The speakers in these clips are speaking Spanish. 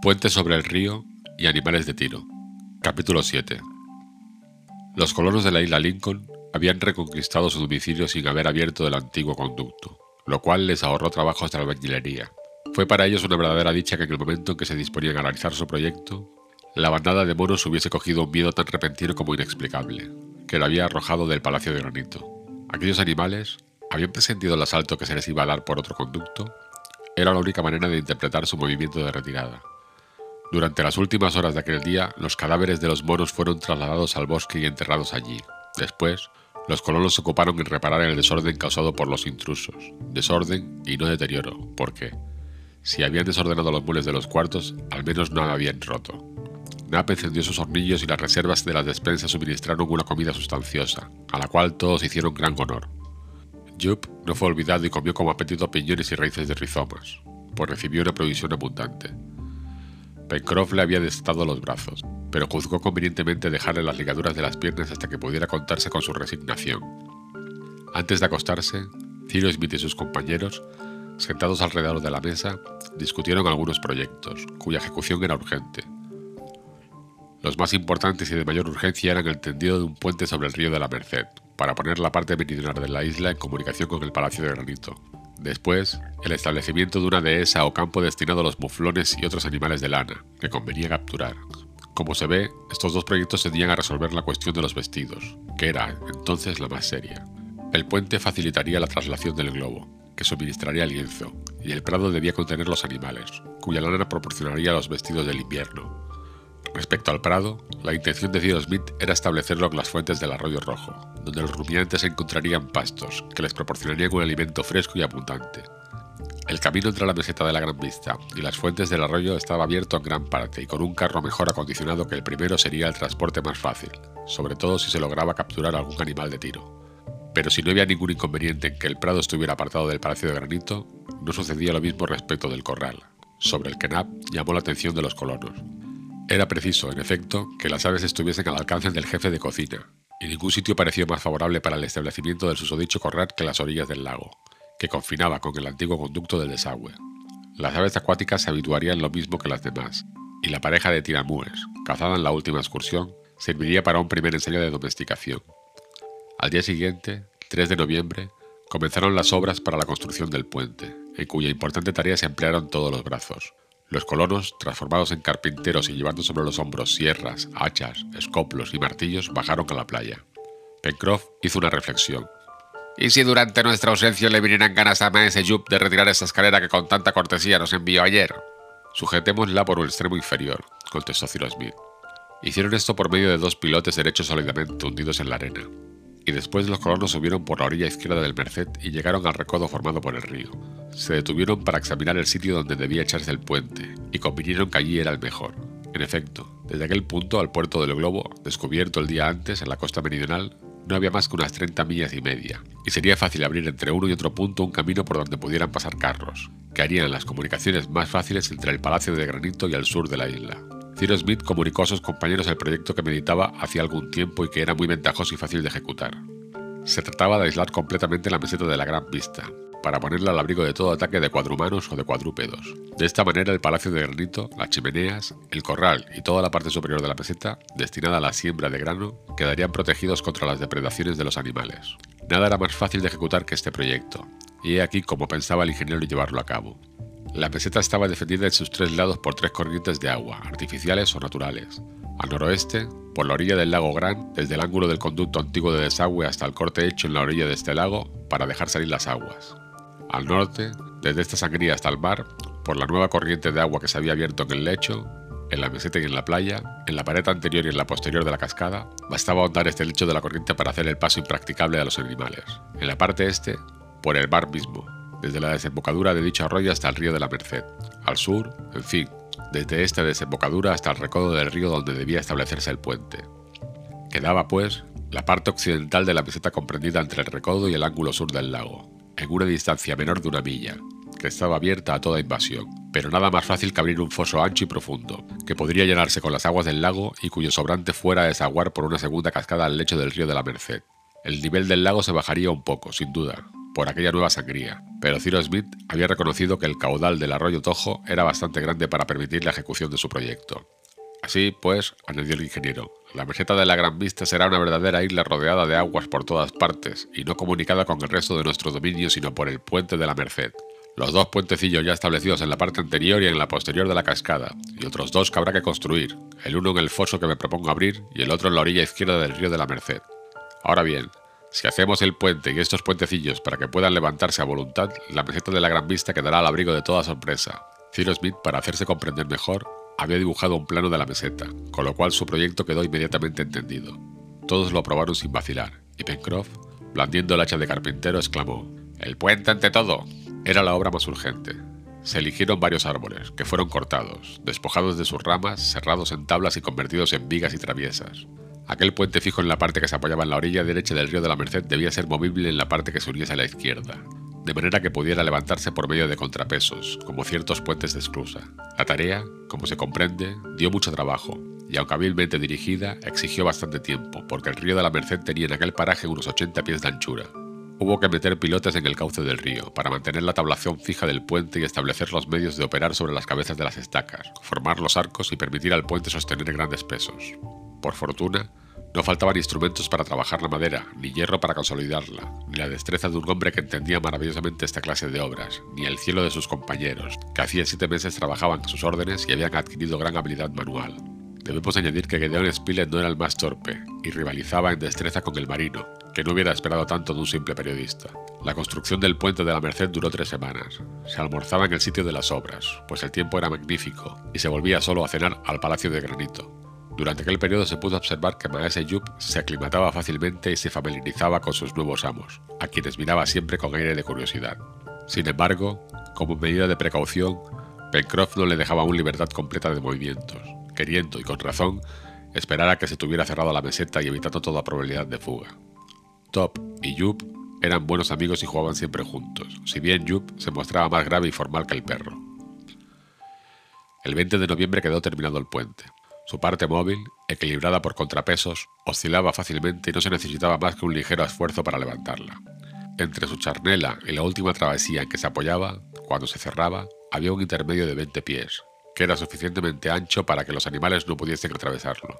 Puente sobre el río y animales de tiro. Capítulo 7. Los colonos de la isla Lincoln habían reconquistado su domicilio sin haber abierto el antiguo conducto, lo cual les ahorró trabajos de albañilería. Fue para ellos una verdadera dicha que en el momento en que se disponían a realizar su proyecto, la bandada de monos hubiese cogido un miedo tan repentino como inexplicable, que lo había arrojado del palacio de granito. Aquellos animales habían presentido el asalto que se les iba a dar por otro conducto. Era la única manera de interpretar su movimiento de retirada. Durante las últimas horas de aquel día, los cadáveres de los monos fueron trasladados al bosque y enterrados allí. Después, los colonos se ocuparon en reparar el desorden causado por los intrusos. Desorden y no deterioro, porque, si habían desordenado los muebles de los cuartos, al menos no habían roto. Nap encendió sus hornillos y las reservas de las despensas suministraron una comida sustanciosa, a la cual todos hicieron gran honor. Jup no fue olvidado y comió como apetito piñones y raíces de rizomas, pues recibió una provisión abundante. Pencroff le había desatado los brazos, pero juzgó convenientemente dejarle las ligaduras de las piernas hasta que pudiera contarse con su resignación. Antes de acostarse, Ciro Smith y sus compañeros, sentados alrededor de la mesa, discutieron algunos proyectos, cuya ejecución era urgente. Los más importantes y de mayor urgencia eran el tendido de un puente sobre el río de la Merced, para poner la parte meridional de la isla en comunicación con el Palacio de Granito, Después, el establecimiento de una dehesa o campo destinado a los muflones y otros animales de lana, que convenía capturar. Como se ve, estos dos proyectos tendían a resolver la cuestión de los vestidos, que era entonces la más seria. El puente facilitaría la traslación del globo, que suministraría lienzo, y el prado debía contener los animales, cuya lana proporcionaría los vestidos del invierno. Respecto al prado, la intención de Cyrus Smith era establecerlo en las fuentes del arroyo rojo, donde los rumiantes encontrarían pastos que les proporcionarían un alimento fresco y abundante. El camino entre la meseta de la Gran Vista y las fuentes del arroyo estaba abierto en gran parte y con un carro mejor acondicionado que el primero sería el transporte más fácil, sobre todo si se lograba capturar algún animal de tiro. Pero si no había ningún inconveniente en que el prado estuviera apartado del Palacio de Granito, no sucedía lo mismo respecto del corral, sobre el que Knapp llamó la atención de los colonos. Era preciso, en efecto, que las aves estuviesen al alcance del jefe de cocina, y ningún sitio pareció más favorable para el establecimiento del susodicho corral que las orillas del lago, que confinaba con el antiguo conducto del desagüe. Las aves acuáticas se habituarían lo mismo que las demás, y la pareja de tiramúes, cazada en la última excursión, serviría para un primer ensayo de domesticación. Al día siguiente, 3 de noviembre, comenzaron las obras para la construcción del puente, en cuya importante tarea se emplearon todos los brazos, los colonos, transformados en carpinteros y llevando sobre los hombros sierras, hachas, escoplos y martillos, bajaron a la playa. Pencroff hizo una reflexión. ¿Y si durante nuestra ausencia le vinieran ganas a Maese Jup de retirar esa escalera que con tanta cortesía nos envió ayer? Sujetémosla por el extremo inferior, contestó Cyrus Smith. Hicieron esto por medio de dos pilotes derechos sólidamente hundidos en la arena y después los colonos subieron por la orilla izquierda del Merced y llegaron al recodo formado por el río. Se detuvieron para examinar el sitio donde debía echarse el puente y convinieron que allí era el mejor. En efecto, desde aquel punto al puerto del globo, descubierto el día antes en la costa meridional, no había más que unas 30 millas y media, y sería fácil abrir entre uno y otro punto un camino por donde pudieran pasar carros, que harían las comunicaciones más fáciles entre el Palacio de Granito y el sur de la isla. Cyrus Smith comunicó a sus compañeros el proyecto que meditaba hacía algún tiempo y que era muy ventajoso y fácil de ejecutar. Se trataba de aislar completamente la meseta de la Gran Vista, para ponerla al abrigo de todo ataque de cuadrumanos o de cuadrúpedos. De esta manera el palacio de granito, las chimeneas, el corral y toda la parte superior de la meseta, destinada a la siembra de grano, quedarían protegidos contra las depredaciones de los animales. Nada era más fácil de ejecutar que este proyecto, y he aquí cómo pensaba el ingeniero llevarlo a cabo. La meseta estaba defendida en sus tres lados por tres corrientes de agua, artificiales o naturales. Al noroeste, por la orilla del lago Gran, desde el ángulo del conducto antiguo de desagüe hasta el corte hecho en la orilla de este lago para dejar salir las aguas. Al norte, desde esta sangría hasta el mar, por la nueva corriente de agua que se había abierto en el lecho, en la meseta y en la playa, en la pared anterior y en la posterior de la cascada, bastaba ahondar este lecho de la corriente para hacer el paso impracticable a los animales. En la parte este, por el mar mismo, desde la desembocadura de dicho arroyo hasta el río de la Merced, al sur, en fin, desde esta desembocadura hasta el recodo del río donde debía establecerse el puente. Quedaba, pues, la parte occidental de la meseta comprendida entre el recodo y el ángulo sur del lago, en una distancia menor de una milla, que estaba abierta a toda invasión, pero nada más fácil que abrir un foso ancho y profundo, que podría llenarse con las aguas del lago y cuyo sobrante fuera a desaguar por una segunda cascada al lecho del río de la Merced. El nivel del lago se bajaría un poco, sin duda, por aquella nueva sangría, pero Cyrus Smith había reconocido que el caudal del arroyo Tojo era bastante grande para permitir la ejecución de su proyecto. Así, pues, añadió el ingeniero, la meseta de la Gran Vista será una verdadera isla rodeada de aguas por todas partes y no comunicada con el resto de nuestro dominio sino por el puente de la Merced. Los dos puentecillos ya establecidos en la parte anterior y en la posterior de la cascada, y otros dos que habrá que construir, el uno en el foso que me propongo abrir y el otro en la orilla izquierda del río de la Merced. Ahora bien, si hacemos el puente y estos puentecillos para que puedan levantarse a voluntad, la meseta de la Gran Vista quedará al abrigo de toda sorpresa. Cyrus Smith, para hacerse comprender mejor, había dibujado un plano de la meseta, con lo cual su proyecto quedó inmediatamente entendido. Todos lo aprobaron sin vacilar, y Pencroff, blandiendo el hacha de carpintero, exclamó: ¡El puente ante todo! Era la obra más urgente. Se eligieron varios árboles, que fueron cortados, despojados de sus ramas, cerrados en tablas y convertidos en vigas y traviesas. Aquel puente fijo en la parte que se apoyaba en la orilla derecha del río de la Merced debía ser movible en la parte que se uniese a la izquierda, de manera que pudiera levantarse por medio de contrapesos, como ciertos puentes de esclusa. La tarea, como se comprende, dio mucho trabajo, y aunque hábilmente dirigida, exigió bastante tiempo, porque el río de la Merced tenía en aquel paraje unos 80 pies de anchura, Hubo que meter pilotes en el cauce del río para mantener la tablación fija del puente y establecer los medios de operar sobre las cabezas de las estacas, formar los arcos y permitir al puente sostener grandes pesos. Por fortuna, no faltaban instrumentos para trabajar la madera, ni hierro para consolidarla, ni la destreza de un hombre que entendía maravillosamente esta clase de obras, ni el cielo de sus compañeros, que hacía siete meses trabajaban a sus órdenes y habían adquirido gran habilidad manual. Debemos añadir que Gedeon Spilett no era el más torpe y rivalizaba en destreza con el marino, que no hubiera esperado tanto de un simple periodista. La construcción del puente de la Merced duró tres semanas. Se almorzaba en el sitio de las obras, pues el tiempo era magnífico, y se volvía solo a cenar al Palacio de Granito. Durante aquel periodo se pudo observar que Maese Yup se aclimataba fácilmente y se familiarizaba con sus nuevos amos, a quienes miraba siempre con aire de curiosidad. Sin embargo, como medida de precaución, Pencroff no le dejaba aún libertad completa de movimientos queriendo, y con razón, esperar a que se tuviera cerrado la meseta y evitando toda probabilidad de fuga. Top y Yup eran buenos amigos y jugaban siempre juntos, si bien Yup se mostraba más grave y formal que el perro. El 20 de noviembre quedó terminado el puente. Su parte móvil, equilibrada por contrapesos, oscilaba fácilmente y no se necesitaba más que un ligero esfuerzo para levantarla. Entre su charnela y la última travesía en que se apoyaba, cuando se cerraba, había un intermedio de 20 pies, que era suficientemente ancho para que los animales no pudiesen atravesarlo.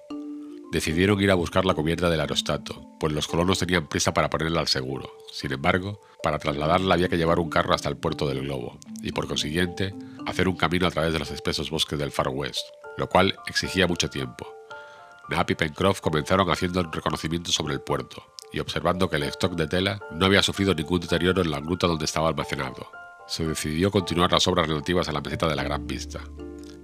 Decidieron ir a buscar la cubierta del aerostato, pues los colonos tenían prisa para ponerla al seguro. Sin embargo, para trasladarla había que llevar un carro hasta el puerto del globo, y por consiguiente, hacer un camino a través de los espesos bosques del Far West, lo cual exigía mucho tiempo. Knapp y Pencroff comenzaron haciendo el reconocimiento sobre el puerto, y observando que el stock de tela no había sufrido ningún deterioro en la gruta donde estaba almacenado. Se decidió continuar las obras relativas a la meseta de la Gran Vista.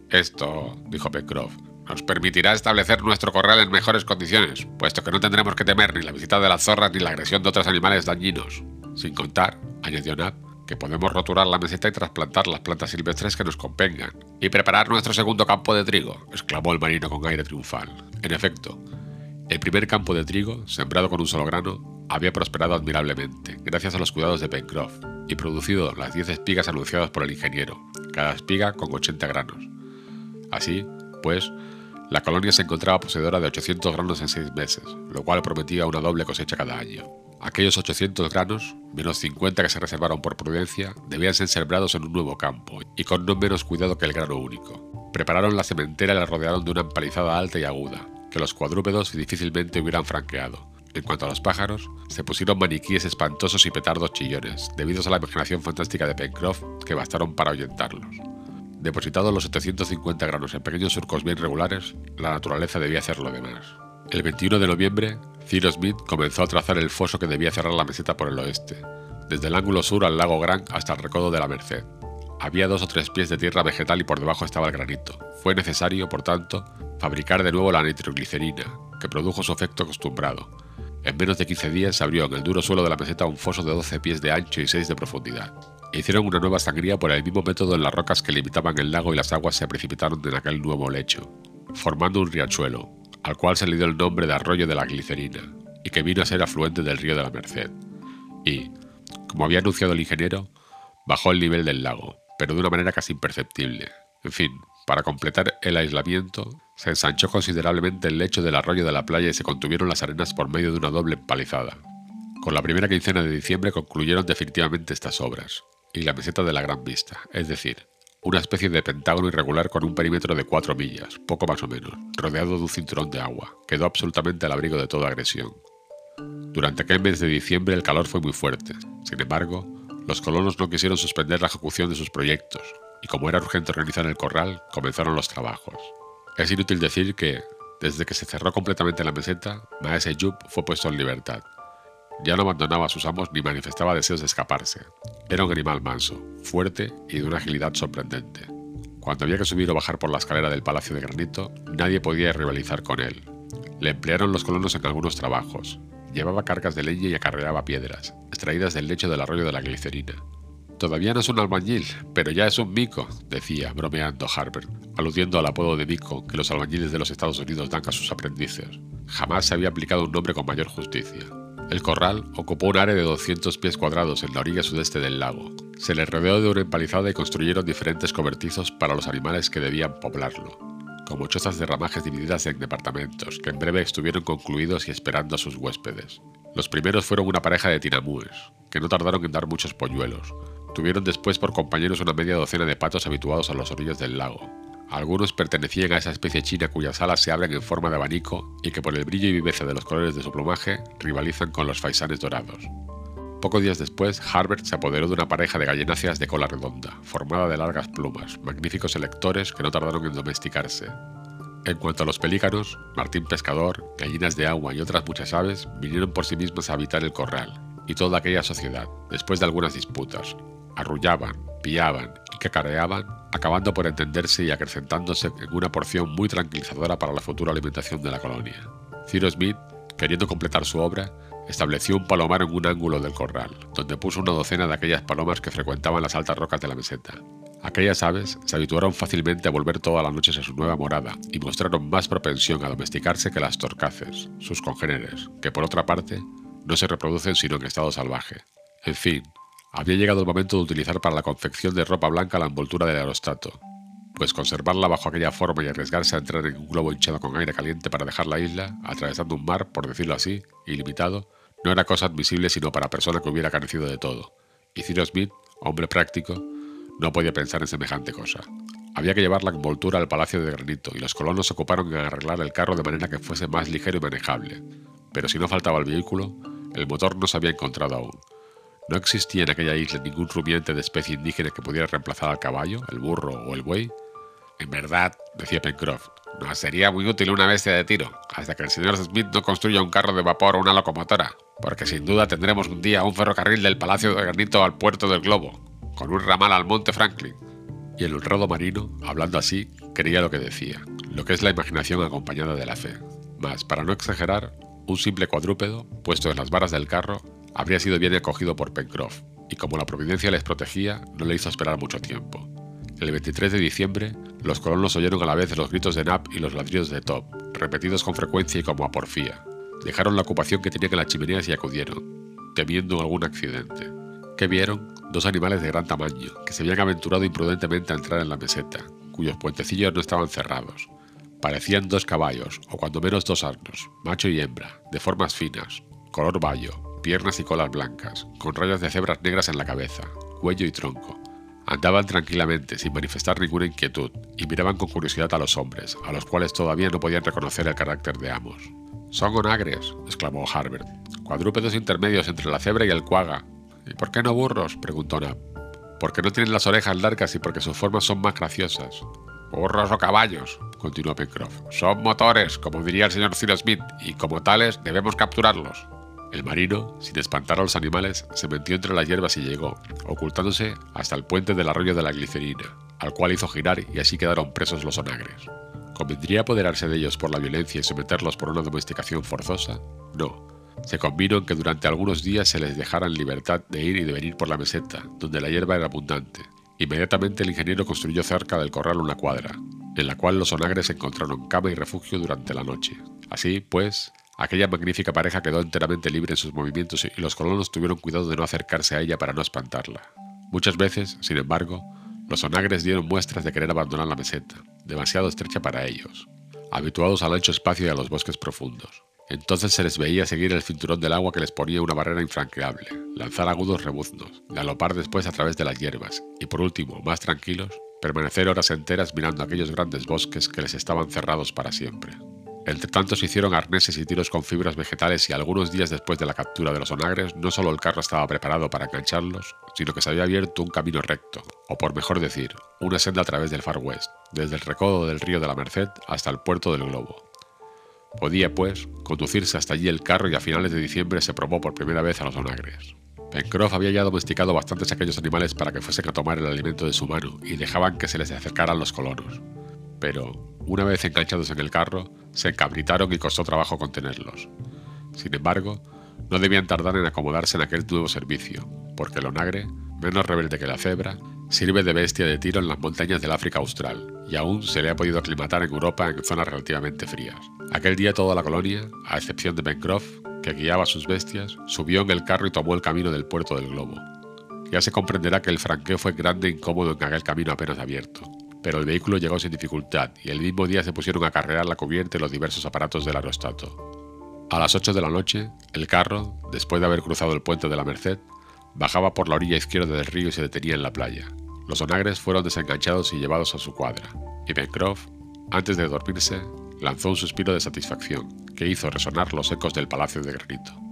Esto, dijo Pencroff, nos permitirá establecer nuestro corral en mejores condiciones, puesto que no tendremos que temer ni la visita de las zorras ni la agresión de otros animales dañinos. Sin contar, añadió Nab, que podemos roturar la meseta y trasplantar las plantas silvestres que nos convengan. Y preparar nuestro segundo campo de trigo, exclamó el marino con aire triunfal. En efecto, el primer campo de trigo, sembrado con un solo grano, había prosperado admirablemente, gracias a los cuidados de Pencroff, y producido las 10 espigas anunciadas por el ingeniero, cada espiga con 80 granos. Así, pues, la colonia se encontraba poseedora de 800 granos en seis meses, lo cual prometía una doble cosecha cada año. Aquellos 800 granos, menos 50 que se reservaron por prudencia, debían ser sembrados en un nuevo campo, y con no menos cuidado que el grano único. Prepararon la cementera y la rodearon de una empalizada alta y aguda, que los cuadrúpedos difícilmente hubieran franqueado. En cuanto a los pájaros, se pusieron maniquíes espantosos y petardos chillones, debidos a la imaginación fantástica de Pencroff, que bastaron para ahuyentarlos. Depositados los 750 granos en pequeños surcos bien regulares, la naturaleza debía hacer lo demás. El 21 de noviembre, Cyrus Smith comenzó a trazar el foso que debía cerrar la meseta por el oeste, desde el ángulo sur al lago Gran hasta el recodo de la Merced. Había dos o tres pies de tierra vegetal y por debajo estaba el granito. Fue necesario, por tanto, fabricar de nuevo la nitroglicerina, que produjo su efecto acostumbrado. En menos de 15 días se abrió en el duro suelo de la meseta un foso de 12 pies de ancho y 6 de profundidad. Hicieron una nueva sangría por el mismo método en las rocas que limitaban el lago y las aguas se precipitaron en aquel nuevo lecho, formando un riachuelo, al cual se le dio el nombre de Arroyo de la Glicerina, y que vino a ser afluente del río de la Merced. Y, como había anunciado el ingeniero, bajó el nivel del lago, pero de una manera casi imperceptible. En fin, para completar el aislamiento, se ensanchó considerablemente el lecho del arroyo de la playa y se contuvieron las arenas por medio de una doble empalizada. Con la primera quincena de diciembre concluyeron definitivamente estas obras, y la meseta de la Gran Vista, es decir, una especie de pentágono irregular con un perímetro de cuatro millas, poco más o menos, rodeado de un cinturón de agua, quedó absolutamente al abrigo de toda agresión. Durante aquel mes de diciembre el calor fue muy fuerte. Sin embargo, los colonos no quisieron suspender la ejecución de sus proyectos, y como era urgente organizar el corral, comenzaron los trabajos. Es inútil decir que, desde que se cerró completamente la meseta, Maese Yup fue puesto en libertad. Ya no abandonaba a sus amos ni manifestaba deseos de escaparse. Era un animal manso, fuerte y de una agilidad sorprendente. Cuando había que subir o bajar por la escalera del Palacio de Granito, nadie podía rivalizar con él. Le emplearon los colonos en algunos trabajos. Llevaba cargas de leña y acarreaba piedras, extraídas del lecho del arroyo de la glicerina. Todavía no es un albañil, pero ya es un mico, decía, bromeando Harbert, aludiendo al apodo de mico que los albañiles de los Estados Unidos dan a sus aprendices. Jamás se había aplicado un nombre con mayor justicia. El corral ocupó un área de 200 pies cuadrados en la orilla sudeste del lago. Se le rodeó de una empalizada y construyeron diferentes cobertizos para los animales que debían poblarlo, como chozas de ramajes divididas en departamentos, que en breve estuvieron concluidos y esperando a sus huéspedes. Los primeros fueron una pareja de tinamúes, que no tardaron en dar muchos polluelos. Tuvieron después por compañeros una media docena de patos habituados a las orillas del lago, algunos pertenecían a esa especie china cuyas alas se abren en forma de abanico y que por el brillo y viveza de los colores de su plumaje rivalizan con los faisanes dorados. Pocos días después, Harbert se apoderó de una pareja de gallináceas de cola redonda, formada de largas plumas, magníficos electores que no tardaron en domesticarse. En cuanto a los pelícanos, Martín Pescador, gallinas de agua y otras muchas aves vinieron por sí mismas a habitar el corral, y toda aquella sociedad, después de algunas disputas, arrullaban, pillaban y cacareaban, acabando por entenderse y acrecentándose en una porción muy tranquilizadora para la futura alimentación de la colonia. Cyrus Smith, queriendo completar su obra, estableció un palomar en un ángulo del corral, donde puso una docena de aquellas palomas que frecuentaban las altas rocas de la meseta. Aquellas aves se habituaron fácilmente a volver todas las noches a su nueva morada y mostraron más propensión a domesticarse que las torcaces, sus congéneres, que por otra parte no se reproducen sino en estado salvaje. En fin, había llegado el momento de utilizar para la confección de ropa blanca la envoltura del aerostato, pues conservarla bajo aquella forma y arriesgarse a entrar en un globo hinchado con aire caliente para dejar la isla, atravesando un mar, por decirlo así, ilimitado, no era cosa admisible sino para persona que hubiera carecido de todo. Y Cyrus Smith, hombre práctico, no podía pensar en semejante cosa. Había que llevar la envoltura al palacio de granito y los colonos se ocuparon en arreglar el carro de manera que fuese más ligero y manejable. Pero si no faltaba el vehículo, el motor no se había encontrado aún. No existía en aquella isla ningún rumiante de especie indígena que pudiera reemplazar al caballo, el burro o el buey. En verdad, decía Pencroff, nos sería muy útil una bestia de tiro, hasta que el señor Smith no construya un carro de vapor o una locomotora, porque sin duda tendremos un día un ferrocarril del Palacio de Granito al puerto del Globo, con un ramal al Monte Franklin. Y el honrado marino, hablando así, creía lo que decía, lo que es la imaginación acompañada de la fe. Mas, para no exagerar, un simple cuadrúpedo, puesto en las varas del carro, habría sido bien acogido por Pencroff, y como la providencia les protegía, no le hizo esperar mucho tiempo. El 23 de diciembre, los colonos oyeron a la vez los gritos de Nap y los ladridos de Top, repetidos con frecuencia y como a porfía. Dejaron la ocupación que tenían en las chimeneas y acudieron, temiendo algún accidente. ¿Qué vieron? Dos animales de gran tamaño, que se habían aventurado imprudentemente a entrar en la meseta, cuyos puentecillos no estaban cerrados. Parecían dos caballos, o cuando menos dos asnos, macho y hembra, de formas finas, color bayo, piernas y colas blancas, con rayas de cebras negras en la cabeza, cuello y tronco. Andaban tranquilamente, sin manifestar ninguna inquietud, y miraban con curiosidad a los hombres, a los cuales todavía no podían reconocer el carácter de amos. Son onagres, exclamó Harbert, cuadrúpedos intermedios entre la cebra y el cuaga. ¿Y por qué no burros? preguntó Nab. Porque no tienen las orejas largas y porque sus formas son más graciosas. Burros o caballos, continuó Pencroff. Son motores, como diría el señor Cyrus Smith, y como tales debemos capturarlos. El marino, sin espantar a los animales, se metió entre las hierbas y llegó, ocultándose hasta el puente del arroyo de la glicerina, al cual hizo girar y así quedaron presos los onagres. ¿Convendría apoderarse de ellos por la violencia y someterlos por una domesticación forzosa? No. Se convino en que durante algunos días se les dejara en libertad de ir y de venir por la meseta, donde la hierba era abundante. Inmediatamente el ingeniero construyó cerca del corral una cuadra, en la cual los onagres encontraron cama y refugio durante la noche. Así, pues, Aquella magnífica pareja quedó enteramente libre en sus movimientos y los colonos tuvieron cuidado de no acercarse a ella para no espantarla. Muchas veces, sin embargo, los onagres dieron muestras de querer abandonar la meseta, demasiado estrecha para ellos, habituados al ancho espacio y a los bosques profundos. Entonces se les veía seguir el cinturón del agua que les ponía una barrera infranqueable, lanzar agudos rebuznos, galopar después a través de las hierbas y por último, más tranquilos, permanecer horas enteras mirando aquellos grandes bosques que les estaban cerrados para siempre. Entre tanto se hicieron arneses y tiros con fibras vegetales y algunos días después de la captura de los onagres no solo el carro estaba preparado para engancharlos, sino que se había abierto un camino recto, o por mejor decir, una senda a través del Far West, desde el recodo del río de la Merced hasta el puerto del Globo. Podía, pues, conducirse hasta allí el carro y a finales de diciembre se probó por primera vez a los onagres. Pencroff había ya domesticado bastantes aquellos animales para que fuesen a tomar el alimento de su mano y dejaban que se les acercaran los colonos. Pero, una vez enganchados en el carro, se encabritaron y costó trabajo contenerlos. Sin embargo, no debían tardar en acomodarse en aquel nuevo servicio, porque el onagre, menos rebelde que la cebra, sirve de bestia de tiro en las montañas del África Austral, y aún se le ha podido aclimatar en Europa en zonas relativamente frías. Aquel día toda la colonia, a excepción de Pencroff, que guiaba sus bestias, subió en el carro y tomó el camino del puerto del globo. Ya se comprenderá que el franqueo fue grande e incómodo en aquel camino apenas abierto, pero el vehículo llegó sin dificultad y el mismo día se pusieron a carrear la cubierta y los diversos aparatos del aerostato. A las 8 de la noche, el carro, después de haber cruzado el puente de la Merced, bajaba por la orilla izquierda del río y se detenía en la playa. Los onagres fueron desenganchados y llevados a su cuadra, y Pencroff, antes de dormirse, lanzó un suspiro de satisfacción que hizo resonar los ecos del palacio de granito.